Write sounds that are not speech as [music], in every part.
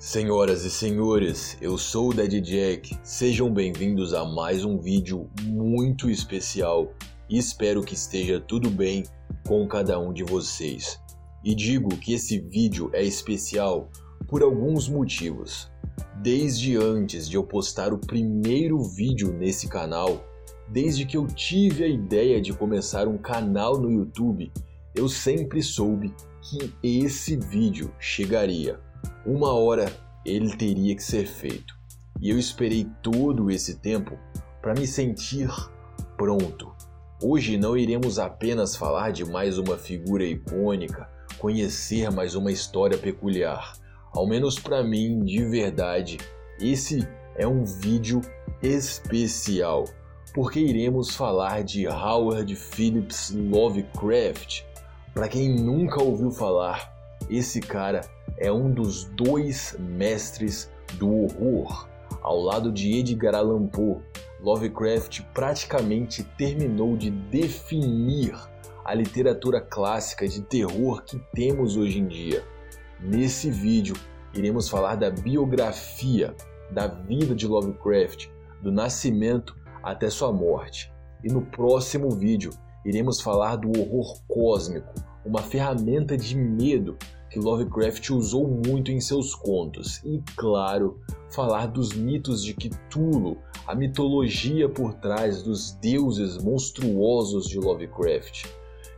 Senhoras e senhores, eu sou o Dead Jack. Sejam bem-vindos a mais um vídeo muito especial e espero que esteja tudo bem com cada um de vocês. E digo que esse vídeo é especial por alguns motivos. Desde antes de eu postar o primeiro vídeo nesse canal, desde que eu tive a ideia de começar um canal no YouTube, eu sempre soube que esse vídeo chegaria uma hora ele teria que ser feito. E eu esperei todo esse tempo para me sentir pronto. Hoje não iremos apenas falar de mais uma figura icônica, conhecer mais uma história peculiar. Ao menos para mim, de verdade, esse é um vídeo especial, porque iremos falar de Howard Phillips Lovecraft. Para quem nunca ouviu falar, esse cara é um dos dois mestres do horror. Ao lado de Edgar Allan Poe, Lovecraft praticamente terminou de definir a literatura clássica de terror que temos hoje em dia. Nesse vídeo, iremos falar da biografia da vida de Lovecraft, do nascimento até sua morte. E no próximo vídeo, iremos falar do horror cósmico, uma ferramenta de medo que Lovecraft usou muito em seus contos, e, claro, falar dos mitos de Cthulhu, a mitologia por trás dos deuses monstruosos de Lovecraft.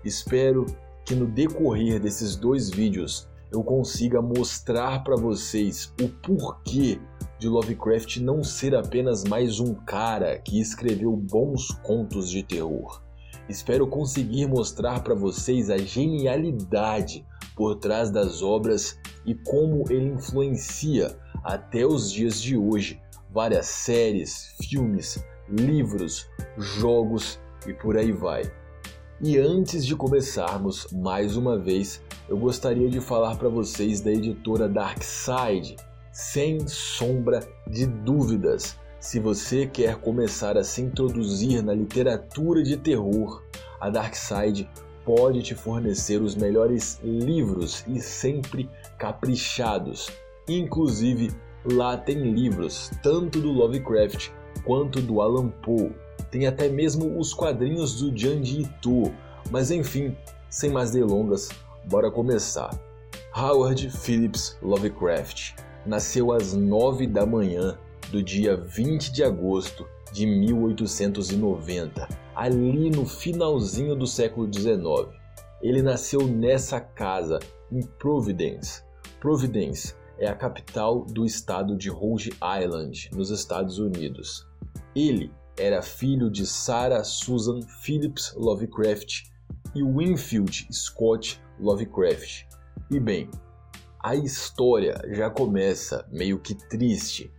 Espero que no decorrer desses dois vídeos eu consiga mostrar para vocês o porquê de Lovecraft não ser apenas mais um cara que escreveu bons contos de terror. Espero conseguir mostrar para vocês a genialidade por trás das obras e como ele influencia até os dias de hoje várias séries, filmes, livros, jogos e por aí vai. E antes de começarmos, mais uma vez, eu gostaria de falar para vocês da editora Darkside. Sem sombra de dúvidas, se você quer começar a se introduzir na literatura de terror, a Darkside pode te fornecer os melhores livros e sempre caprichados. Inclusive, lá tem livros tanto do Lovecraft quanto do Alan Poe. Tem até mesmo os quadrinhos do Janji Ito. Mas enfim, sem mais delongas, bora começar. Howard Phillips Lovecraft nasceu às 9 da manhã do dia 20 de agosto de 1890 ali no finalzinho do século XIX. Ele nasceu nessa casa, em Providence. Providence é a capital do estado de Rhode Island, nos Estados Unidos. Ele era filho de Sarah Susan Phillips Lovecraft e Winfield Scott Lovecraft. E bem, a história já começa meio que triste.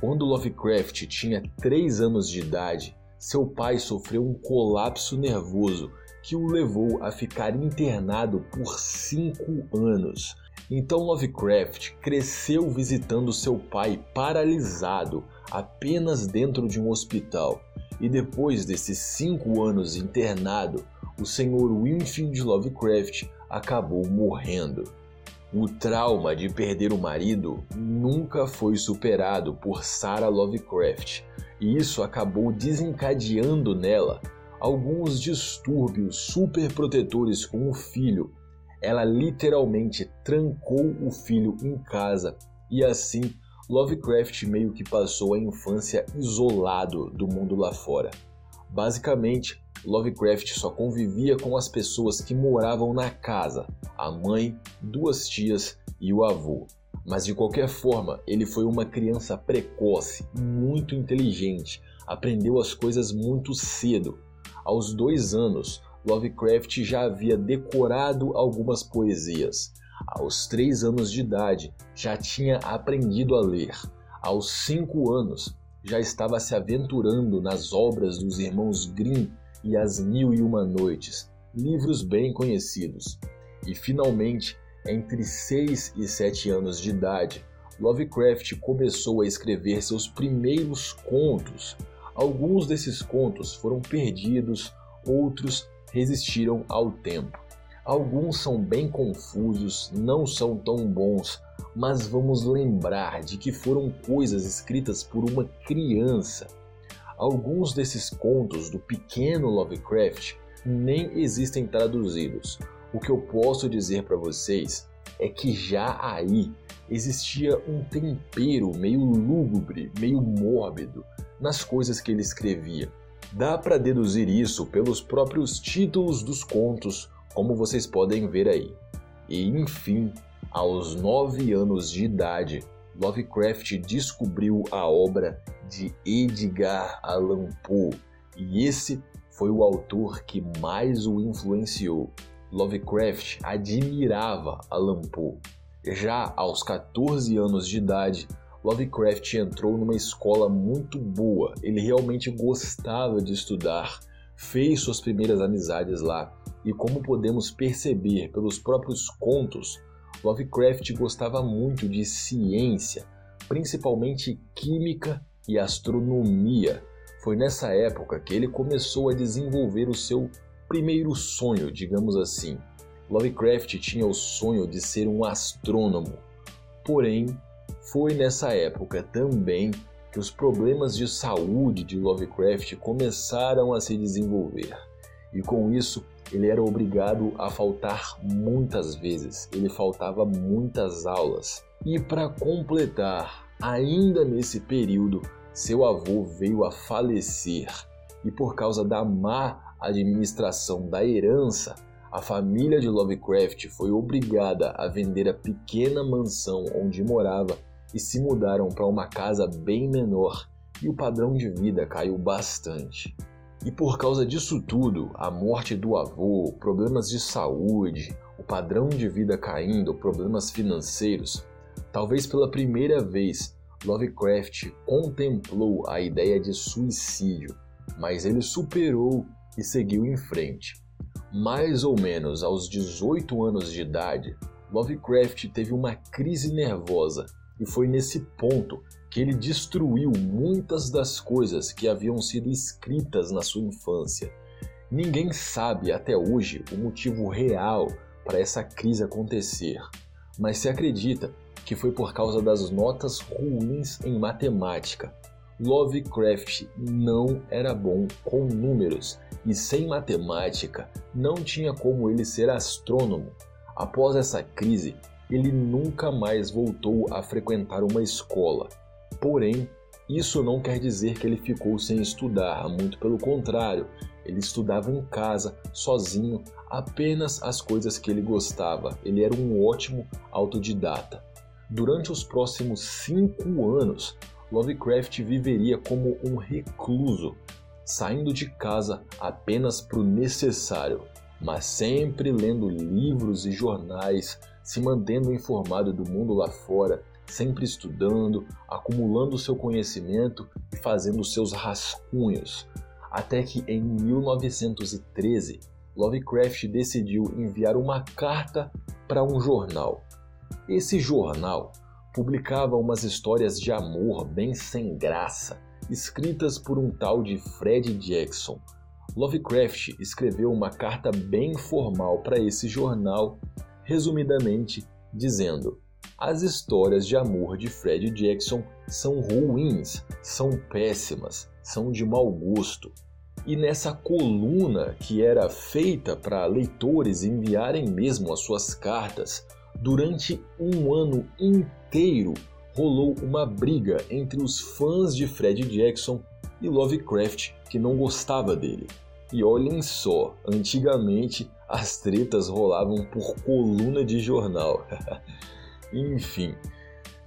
Quando Lovecraft tinha 3 anos de idade, seu pai sofreu um colapso nervoso que o levou a ficar internado por cinco anos. Então Lovecraft cresceu visitando seu pai paralisado apenas dentro de um hospital. E depois desses cinco anos internado, o Sr. Winfield Lovecraft acabou morrendo. O trauma de perder o marido nunca foi superado por Sarah Lovecraft, e isso acabou desencadeando nela alguns distúrbios superprotetores com o filho. Ela literalmente trancou o filho em casa e assim Lovecraft meio que passou a infância isolado do mundo lá fora. Basicamente, Lovecraft só convivia com as pessoas que moravam na casa, a mãe, duas tias e o avô. Mas de qualquer forma, ele foi uma criança precoce, muito inteligente, aprendeu as coisas muito cedo. Aos dois anos, Lovecraft já havia decorado algumas poesias. Aos três anos de idade, já tinha aprendido a ler. Aos cinco anos, já estava se aventurando nas obras dos irmãos Grimm e As Mil e Uma Noites, livros bem conhecidos. E finalmente, entre 6 e 7 anos de idade, Lovecraft começou a escrever seus primeiros contos. Alguns desses contos foram perdidos, outros resistiram ao tempo. Alguns são bem confusos, não são tão bons, mas vamos lembrar de que foram coisas escritas por uma criança. Alguns desses contos do pequeno Lovecraft nem existem traduzidos. O que eu posso dizer para vocês é que já aí existia um tempero meio lúgubre, meio mórbido nas coisas que ele escrevia. Dá para deduzir isso pelos próprios títulos dos contos, como vocês podem ver aí. E enfim, aos nove anos de idade, Lovecraft descobriu a obra de Edgar Allan Poe, e esse foi o autor que mais o influenciou. Lovecraft admirava Allan Poe. Já aos 14 anos de idade, Lovecraft entrou numa escola muito boa. Ele realmente gostava de estudar, fez suas primeiras amizades lá, e como podemos perceber pelos próprios contos, Lovecraft gostava muito de ciência, principalmente química e astronomia. Foi nessa época que ele começou a desenvolver o seu primeiro sonho, digamos assim. Lovecraft tinha o sonho de ser um astrônomo. Porém, foi nessa época também que os problemas de saúde de Lovecraft começaram a se desenvolver. E com isso, ele era obrigado a faltar muitas vezes, ele faltava muitas aulas. E para completar, ainda nesse período, seu avô veio a falecer e por causa da má administração da herança, a família de Lovecraft foi obrigada a vender a pequena mansão onde morava e se mudaram para uma casa bem menor, e o padrão de vida caiu bastante. E por causa disso tudo, a morte do avô, problemas de saúde, o padrão de vida caindo, problemas financeiros, talvez pela primeira vez Lovecraft contemplou a ideia de suicídio, mas ele superou e seguiu em frente. Mais ou menos aos 18 anos de idade, Lovecraft teve uma crise nervosa e foi nesse ponto que ele destruiu muitas das coisas que haviam sido escritas na sua infância. Ninguém sabe até hoje o motivo real para essa crise acontecer, mas se acredita que foi por causa das notas ruins em matemática. Lovecraft não era bom com números e sem matemática não tinha como ele ser astrônomo. Após essa crise, ele nunca mais voltou a frequentar uma escola Porém, isso não quer dizer que ele ficou sem estudar, muito pelo contrário, ele estudava em casa, sozinho, apenas as coisas que ele gostava. Ele era um ótimo autodidata. Durante os próximos cinco anos, Lovecraft viveria como um recluso, saindo de casa apenas para o necessário, mas sempre lendo livros e jornais, se mantendo informado do mundo lá fora sempre estudando, acumulando seu conhecimento e fazendo seus rascunhos, até que em 1913 Lovecraft decidiu enviar uma carta para um jornal. Esse jornal publicava umas histórias de amor bem sem graça, escritas por um tal de Fred Jackson. Lovecraft escreveu uma carta bem formal para esse jornal, resumidamente dizendo: as histórias de amor de Fred Jackson são ruins, são péssimas, são de mau gosto. E nessa coluna que era feita para leitores enviarem mesmo as suas cartas, durante um ano inteiro rolou uma briga entre os fãs de Fred Jackson e Lovecraft que não gostava dele. E olhem só, antigamente as tretas rolavam por coluna de jornal. [laughs] Enfim,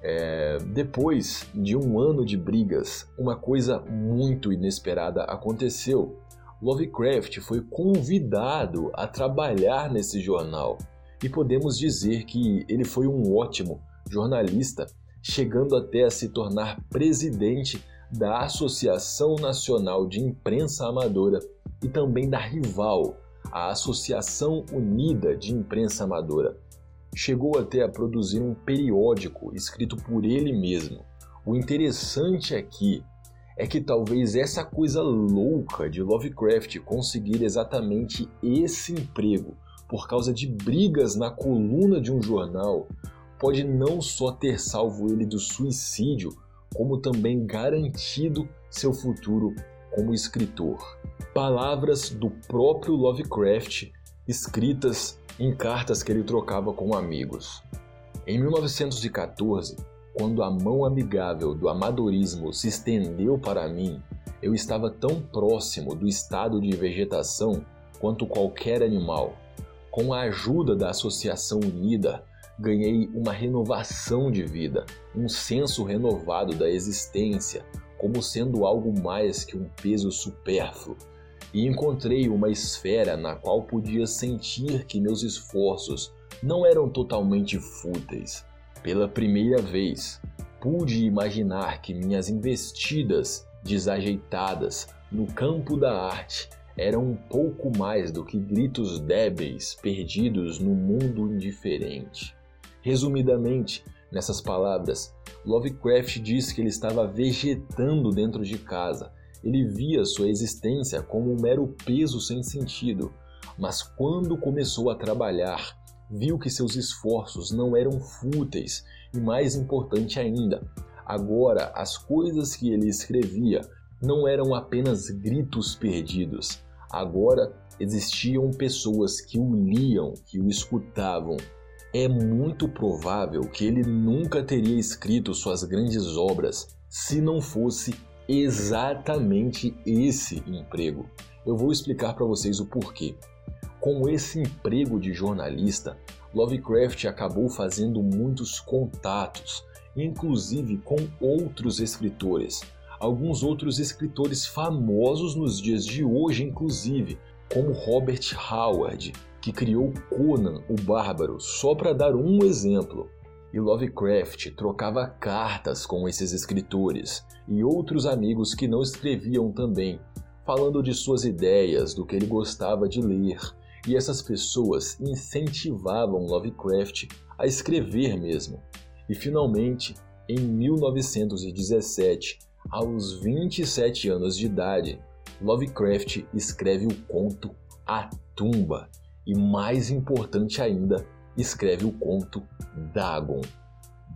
é, depois de um ano de brigas, uma coisa muito inesperada aconteceu. Lovecraft foi convidado a trabalhar nesse jornal e podemos dizer que ele foi um ótimo jornalista, chegando até a se tornar presidente da Associação Nacional de Imprensa Amadora e também da rival, a Associação Unida de Imprensa Amadora chegou até a produzir um periódico escrito por ele mesmo. O interessante aqui é que talvez essa coisa louca de Lovecraft conseguir exatamente esse emprego por causa de brigas na coluna de um jornal pode não só ter salvo ele do suicídio, como também garantido seu futuro como escritor. Palavras do próprio Lovecraft escritas em cartas que ele trocava com amigos. Em 1914, quando a mão amigável do amadorismo se estendeu para mim, eu estava tão próximo do estado de vegetação quanto qualquer animal. Com a ajuda da Associação Unida, ganhei uma renovação de vida, um senso renovado da existência, como sendo algo mais que um peso supérfluo, e encontrei uma esfera na qual podia sentir que meus esforços não eram totalmente fúteis. Pela primeira vez, pude imaginar que minhas investidas desajeitadas no campo da arte eram um pouco mais do que gritos débeis perdidos no mundo indiferente. Resumidamente, nessas palavras, Lovecraft diz que ele estava vegetando dentro de casa. Ele via sua existência como um mero peso sem sentido, mas quando começou a trabalhar, viu que seus esforços não eram fúteis e, mais importante ainda, agora as coisas que ele escrevia não eram apenas gritos perdidos, agora existiam pessoas que o liam, que o escutavam. É muito provável que ele nunca teria escrito suas grandes obras se não fosse exatamente esse emprego. Eu vou explicar para vocês o porquê. Com esse emprego de jornalista, Lovecraft acabou fazendo muitos contatos, inclusive com outros escritores. Alguns outros escritores famosos nos dias de hoje, inclusive, como Robert Howard, que criou Conan o Bárbaro, só para dar um exemplo. E Lovecraft trocava cartas com esses escritores e outros amigos que não escreviam também, falando de suas ideias, do que ele gostava de ler e essas pessoas incentivavam Lovecraft a escrever mesmo. E finalmente, em 1917, aos 27 anos de idade, Lovecraft escreve o conto A Tumba e, mais importante ainda, escreve o conto Dagon.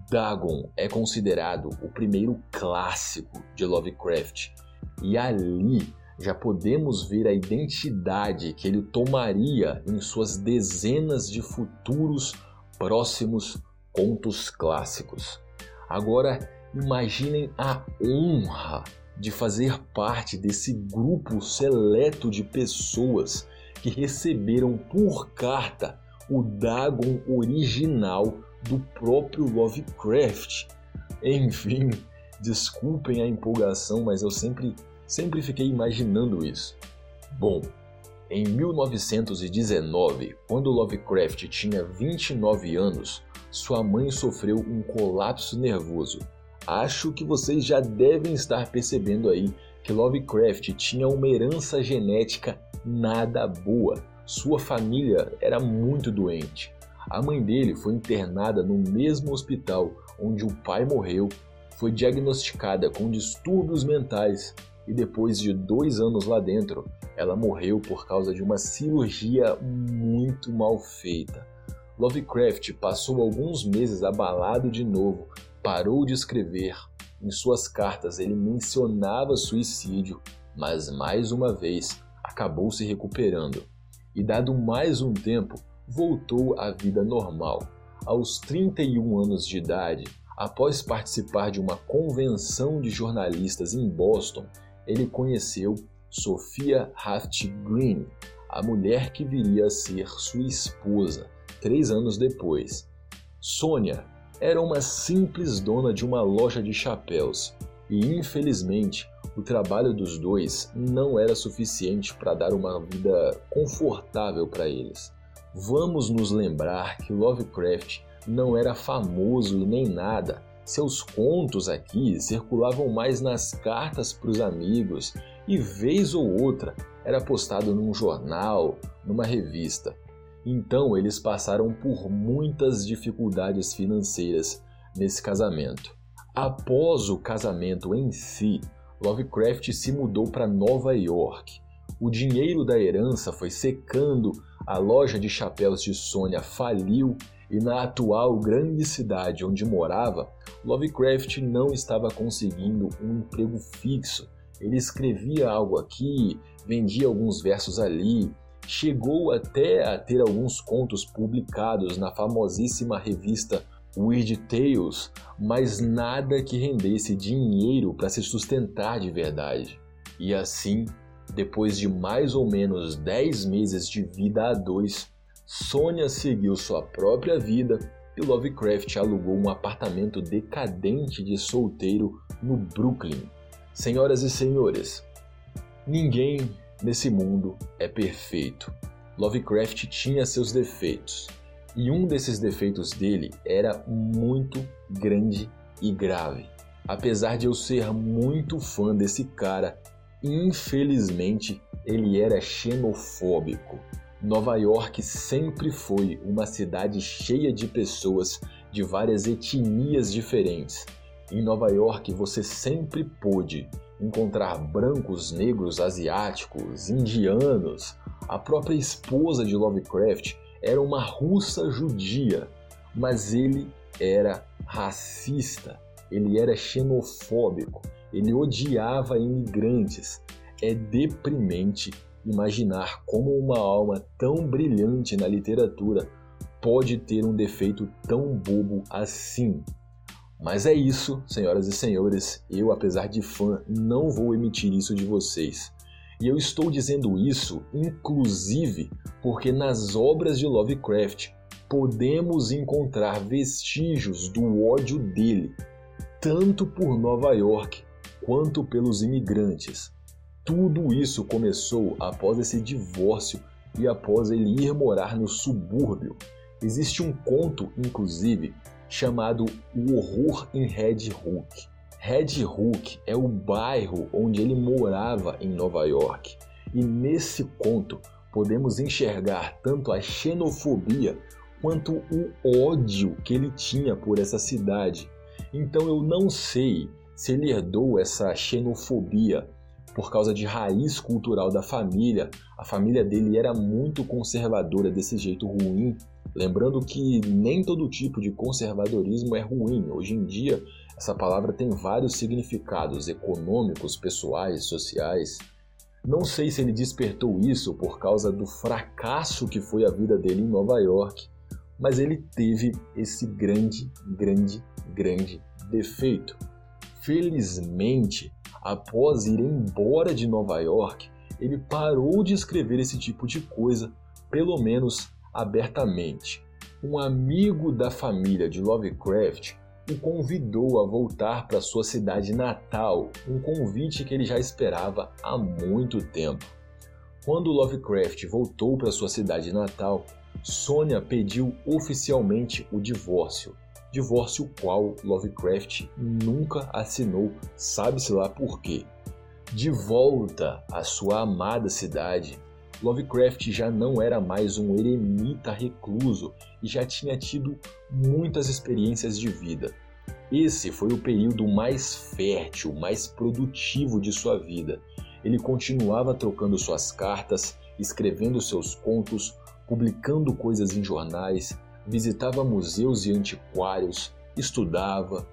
Dagon é considerado o primeiro clássico de Lovecraft e ali já podemos ver a identidade que ele tomaria em suas dezenas de futuros próximos contos clássicos. Agora, imaginem a honra de fazer parte desse grupo seleto de pessoas que receberam por carta o Dagon original do próprio Lovecraft. Enfim, desculpem a empolgação, mas eu sempre Sempre fiquei imaginando isso. Bom, em 1919, quando Lovecraft tinha 29 anos, sua mãe sofreu um colapso nervoso. Acho que vocês já devem estar percebendo aí que Lovecraft tinha uma herança genética nada boa. Sua família era muito doente. A mãe dele foi internada no mesmo hospital onde o pai morreu, foi diagnosticada com distúrbios mentais e depois de dois anos lá dentro, ela morreu por causa de uma cirurgia muito mal feita. Lovecraft passou alguns meses abalado de novo, parou de escrever. Em suas cartas ele mencionava suicídio, mas mais uma vez acabou se recuperando. E dado mais um tempo, voltou à vida normal. Aos 31 anos de idade, após participar de uma convenção de jornalistas em Boston, ele conheceu Sophia Haft Green, a mulher que viria a ser sua esposa três anos depois. Sônia era uma simples dona de uma loja de chapéus e, infelizmente, o trabalho dos dois não era suficiente para dar uma vida confortável para eles. Vamos nos lembrar que Lovecraft não era famoso e nem nada seus contos aqui circulavam mais nas cartas para os amigos e, vez ou outra, era postado num jornal, numa revista. Então eles passaram por muitas dificuldades financeiras nesse casamento. Após o casamento em si, Lovecraft se mudou para Nova York. O dinheiro da herança foi secando a loja de chapéus de Sônia faliu e na atual grande cidade onde morava, Lovecraft não estava conseguindo um emprego fixo. Ele escrevia algo aqui, vendia alguns versos ali, chegou até a ter alguns contos publicados na famosíssima revista Weird Tales, mas nada que rendesse dinheiro para se sustentar de verdade. E assim, depois de mais ou menos 10 meses de vida a dois, Sônia seguiu sua própria vida e Lovecraft alugou um apartamento decadente de solteiro no Brooklyn. Senhoras e senhores, ninguém nesse mundo é perfeito. Lovecraft tinha seus defeitos, e um desses defeitos dele era muito grande e grave. Apesar de eu ser muito fã desse cara, infelizmente ele era xenofóbico. Nova York sempre foi uma cidade cheia de pessoas de várias etnias diferentes. Em Nova York você sempre pôde encontrar brancos, negros, asiáticos, indianos. A própria esposa de Lovecraft era uma russa judia, mas ele era racista, ele era xenofóbico, ele odiava imigrantes. É deprimente imaginar como uma alma tão brilhante na literatura pode ter um defeito tão bobo assim. Mas é isso, senhoras e senhores, eu, apesar de fã, não vou emitir isso de vocês. E eu estou dizendo isso, inclusive, porque nas obras de Lovecraft podemos encontrar vestígios do ódio dele, tanto por Nova York quanto pelos imigrantes. Tudo isso começou após esse divórcio e após ele ir morar no subúrbio. Existe um conto, inclusive, chamado O Horror em Red Hook. Red Hook é o bairro onde ele morava em Nova York. E nesse conto podemos enxergar tanto a xenofobia quanto o ódio que ele tinha por essa cidade. Então eu não sei se ele herdou essa xenofobia por causa de raiz cultural da família. A família dele era muito conservadora desse jeito ruim. Lembrando que nem todo tipo de conservadorismo é ruim. Hoje em dia, essa palavra tem vários significados econômicos, pessoais, sociais. Não sei se ele despertou isso por causa do fracasso que foi a vida dele em Nova York, mas ele teve esse grande, grande, grande defeito. Felizmente, após ir embora de Nova York, ele parou de escrever esse tipo de coisa, pelo menos abertamente. Um amigo da família de Lovecraft o convidou a voltar para sua cidade natal, um convite que ele já esperava há muito tempo. Quando Lovecraft voltou para sua cidade natal, Sônia pediu oficialmente o divórcio divórcio qual Lovecraft nunca assinou, sabe-se lá por quê. De volta à sua amada cidade, Lovecraft já não era mais um eremita recluso e já tinha tido muitas experiências de vida. Esse foi o período mais fértil, mais produtivo de sua vida. Ele continuava trocando suas cartas, escrevendo seus contos, publicando coisas em jornais, visitava museus e antiquários, estudava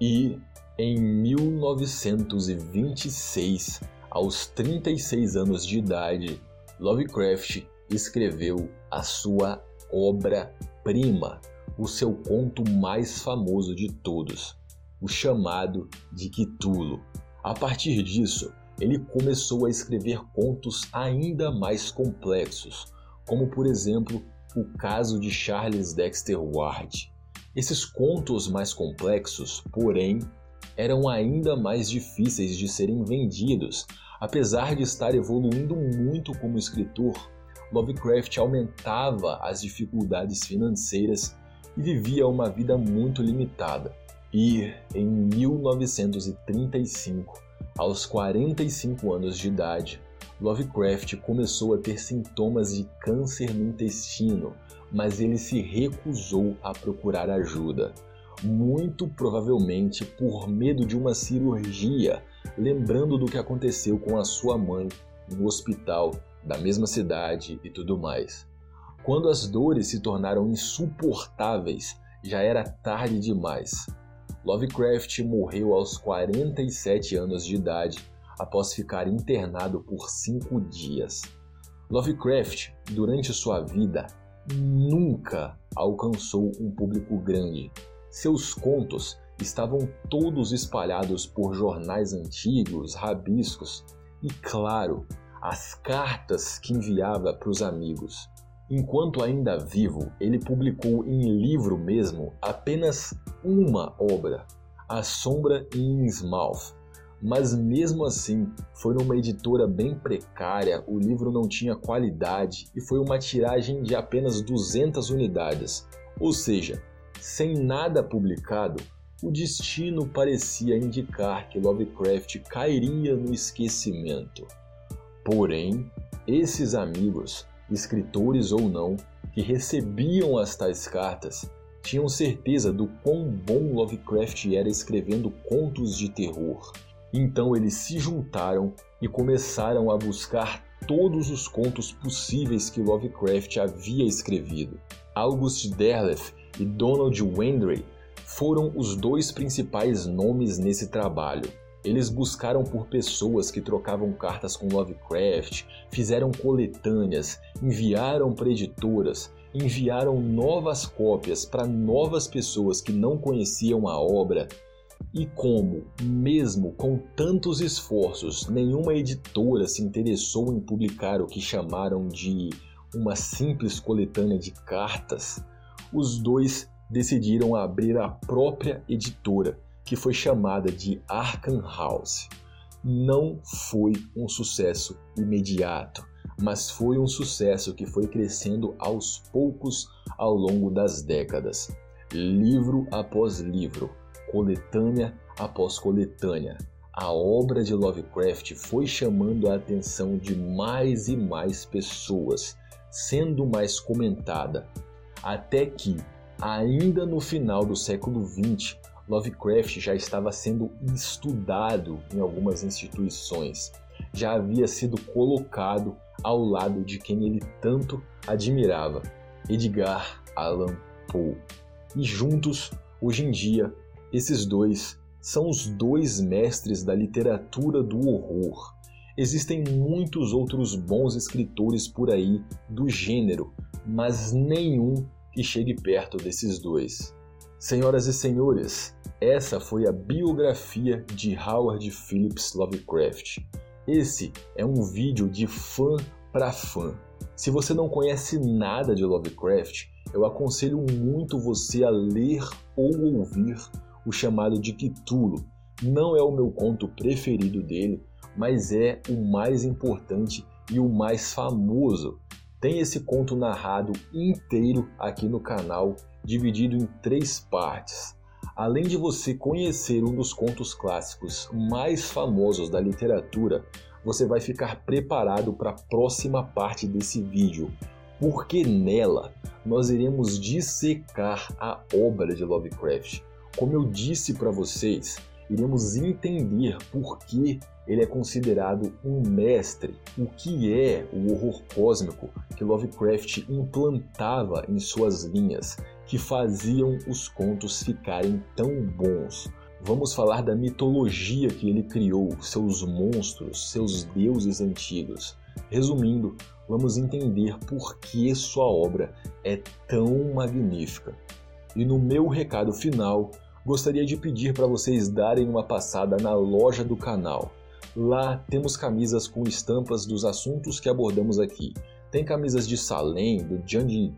e, em 1926, aos 36 anos de idade, Lovecraft escreveu a sua obra-prima, o seu conto mais famoso de todos, o chamado de Cthulhu. A partir disso, ele começou a escrever contos ainda mais complexos, como por exemplo o caso de Charles Dexter Ward. Esses contos mais complexos, porém, eram ainda mais difíceis de serem vendidos. Apesar de estar evoluindo muito como escritor, Lovecraft aumentava as dificuldades financeiras e vivia uma vida muito limitada. E, em 1935, aos 45 anos de idade, Lovecraft começou a ter sintomas de câncer no intestino, mas ele se recusou a procurar ajuda, muito provavelmente por medo de uma cirurgia, lembrando do que aconteceu com a sua mãe no hospital da mesma cidade e tudo mais. Quando as dores se tornaram insuportáveis, já era tarde demais. Lovecraft morreu aos 47 anos de idade após ficar internado por cinco dias. Lovecraft, durante sua vida, nunca alcançou um público grande. Seus contos estavam todos espalhados por jornais antigos, rabiscos e, claro, as cartas que enviava para os amigos. Enquanto ainda vivo, ele publicou em livro mesmo apenas uma obra, A Sombra em Innsmouth. Mas mesmo assim, foi numa editora bem precária, o livro não tinha qualidade e foi uma tiragem de apenas 200 unidades. Ou seja, sem nada publicado, o destino parecia indicar que Lovecraft cairia no esquecimento. Porém, esses amigos escritores ou não, que recebiam as tais cartas tinham certeza do quão bom Lovecraft era escrevendo contos de terror. Então eles se juntaram e começaram a buscar todos os contos possíveis que Lovecraft havia escrevido. August Derleth e Donald Wendray foram os dois principais nomes nesse trabalho. Eles buscaram por pessoas que trocavam cartas com Lovecraft, fizeram coletâneas, enviaram para editoras, enviaram novas cópias para novas pessoas que não conheciam a obra. E como, mesmo com tantos esforços, nenhuma editora se interessou em publicar o que chamaram de uma simples coletânea de cartas, os dois decidiram abrir a própria editora que foi chamada de Arkham House. Não foi um sucesso imediato, mas foi um sucesso que foi crescendo aos poucos ao longo das décadas. Livro após livro, coletânea após coletânea, a obra de Lovecraft foi chamando a atenção de mais e mais pessoas, sendo mais comentada, até que, ainda no final do século XX, Lovecraft já estava sendo estudado em algumas instituições, já havia sido colocado ao lado de quem ele tanto admirava, Edgar Allan Poe. E juntos, hoje em dia, esses dois são os dois mestres da literatura do horror. Existem muitos outros bons escritores por aí do gênero, mas nenhum que chegue perto desses dois. Senhoras e senhores, essa foi a biografia de Howard Phillips Lovecraft. Esse é um vídeo de fã para fã. Se você não conhece nada de Lovecraft, eu aconselho muito você a ler ou ouvir o chamado de Cthulhu. Não é o meu conto preferido dele, mas é o mais importante e o mais famoso. Tem esse conto narrado inteiro aqui no canal, dividido em três partes. Além de você conhecer um dos contos clássicos mais famosos da literatura, você vai ficar preparado para a próxima parte desse vídeo, porque nela nós iremos dissecar a obra de Lovecraft. Como eu disse para vocês, iremos entender por que ele é considerado um mestre, o que é o horror cósmico que Lovecraft implantava em suas linhas que faziam os contos ficarem tão bons. Vamos falar da mitologia que ele criou, seus monstros, seus deuses antigos. Resumindo, vamos entender por que sua obra é tão magnífica. E no meu recado final, gostaria de pedir para vocês darem uma passada na loja do canal. Lá temos camisas com estampas dos assuntos que abordamos aqui. Tem camisas de Salem, do Janji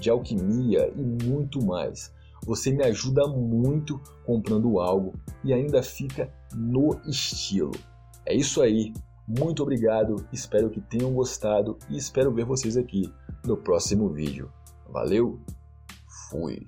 de alquimia e muito mais. Você me ajuda muito comprando algo e ainda fica no estilo. É isso aí. Muito obrigado, espero que tenham gostado e espero ver vocês aqui no próximo vídeo. Valeu, fui!